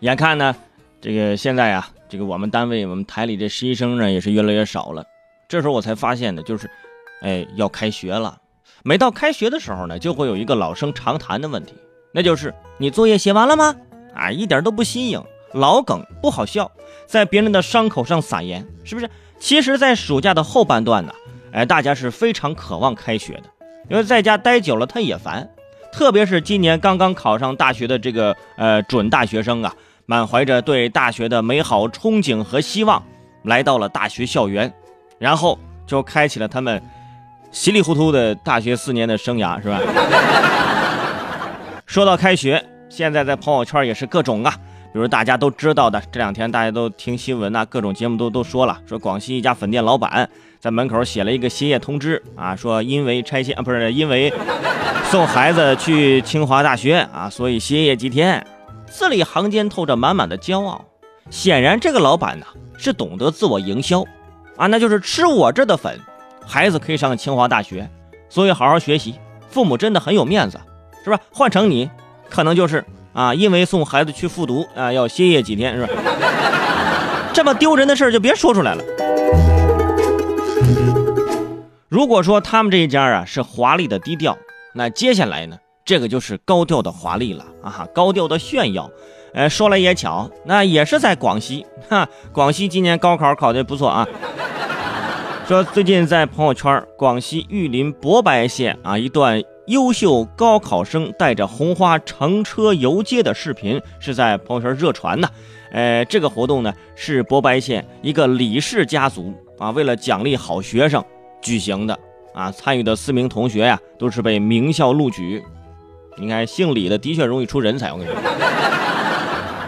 眼看呢，这个现在啊，这个我们单位我们台里这实习生呢也是越来越少了。这时候我才发现呢，就是，哎，要开学了。每到开学的时候呢，就会有一个老生常谈的问题，那就是你作业写完了吗？啊，一点都不新颖，老梗不好笑，在别人的伤口上撒盐，是不是？其实，在暑假的后半段呢，哎，大家是非常渴望开学的，因为在家待久了他也烦。特别是今年刚刚考上大学的这个呃准大学生啊，满怀着对大学的美好憧憬和希望，来到了大学校园，然后就开启了他们稀里糊涂的大学四年的生涯，是吧？说到开学，现在在朋友圈也是各种啊，比如大家都知道的，这两天大家都听新闻呐，各种节目都都说了，说广西一家粉店老板在门口写了一个歇业通知啊，说因为拆迁啊，不是因为。送孩子去清华大学啊，所以歇业几天，字里行间透着满满的骄傲。显然，这个老板呢是懂得自我营销啊，那就是吃我这的粉，孩子可以上清华大学，所以好好学习，父母真的很有面子，是吧？换成你，可能就是啊，因为送孩子去复读啊，要歇业几天，是吧？这么丢人的事就别说出来了。如果说他们这一家啊是华丽的低调。那接下来呢？这个就是高调的华丽了啊，高调的炫耀。呃，说来也巧，那也是在广西哈。广西今年高考考得不错啊。说最近在朋友圈，广西玉林博白县啊，一段优秀高考生带着红花乘车游街的视频是在朋友圈热传呢。呃，这个活动呢是博白县一个李氏家族啊，为了奖励好学生举行的。啊，参与的四名同学呀，都是被名校录取。你看，姓李的的确容易出人才。我跟你说，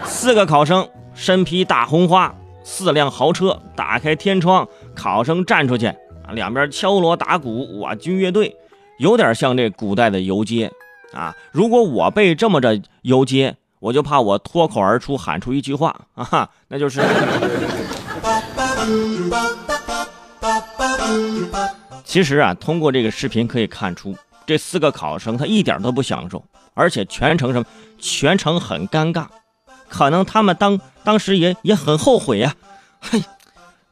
四个考生身披大红花，四辆豪车，打开天窗，考生站出去啊，两边敲锣打鼓，哇，军乐队，有点像这古代的游街啊。如果我被这么着游街，我就怕我脱口而出喊出一句话啊，那就是。其实啊，通过这个视频可以看出，这四个考生他一点都不享受，而且全程什么，全程很尴尬，可能他们当当时也也很后悔呀，嘿，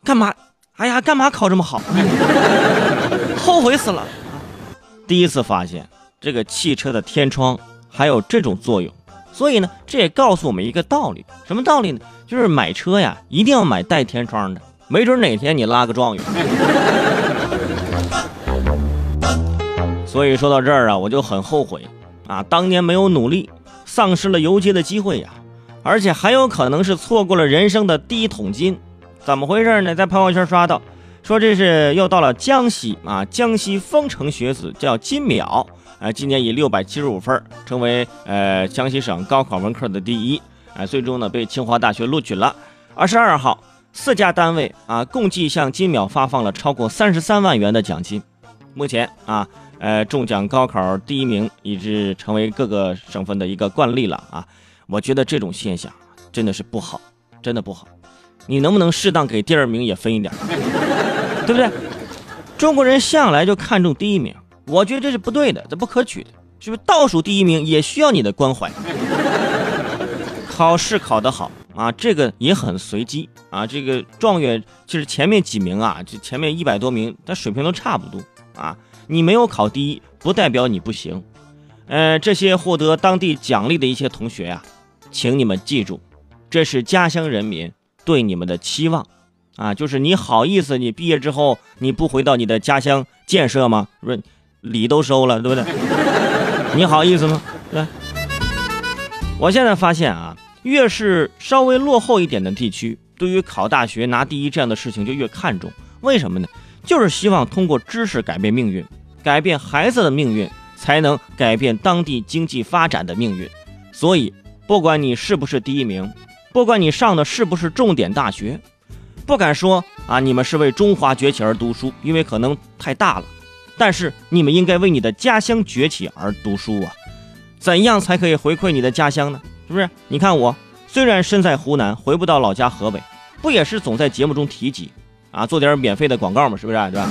干嘛？哎呀，干嘛考这么好？后悔死了！第一次发现这个汽车的天窗还有这种作用，所以呢，这也告诉我们一个道理，什么道理呢？就是买车呀，一定要买带天窗的，没准哪天你拉个状元。所以说到这儿啊，我就很后悔啊，当年没有努力，丧失了游街的机会呀，而且还有可能是错过了人生的第一桶金。怎么回事呢？在朋友圈刷到，说这是又到了江西啊，江西丰城学子叫金淼啊，今年以六百七十五分成为呃江西省高考文科的第一，啊，最终呢被清华大学录取了。二十二号，四家单位啊共计向金淼发放了超过三十三万元的奖金。目前啊。呃，中奖高考第一名已是成为各个省份的一个惯例了啊！我觉得这种现象真的是不好，真的不好。你能不能适当给第二名也分一点，对不对？中国人向来就看重第一名，我觉得这是不对的，这不可取的，是不是？倒数第一名也需要你的关怀。考试考得好啊，这个也很随机啊。这个状元就是前面几名啊，就前面一百多名，他水平都差不多啊。你没有考第一，不代表你不行。呃，这些获得当地奖励的一些同学呀，请你们记住，这是家乡人民对你们的期望啊！就是你好意思，你毕业之后你不回到你的家乡建设吗？不是，礼都收了，对不对？你好意思吗？对。我现在发现啊，越是稍微落后一点的地区，对于考大学拿第一这样的事情就越看重。为什么呢？就是希望通过知识改变命运。改变孩子的命运，才能改变当地经济发展的命运。所以，不管你是不是第一名，不管你上的是不是重点大学，不敢说啊，你们是为中华崛起而读书，因为可能太大了。但是，你们应该为你的家乡崛起而读书啊！怎样才可以回馈你的家乡呢？是不是？你看我，虽然身在湖南，回不到老家河北，不也是总在节目中提及啊，做点免费的广告嘛？是不是？对吧？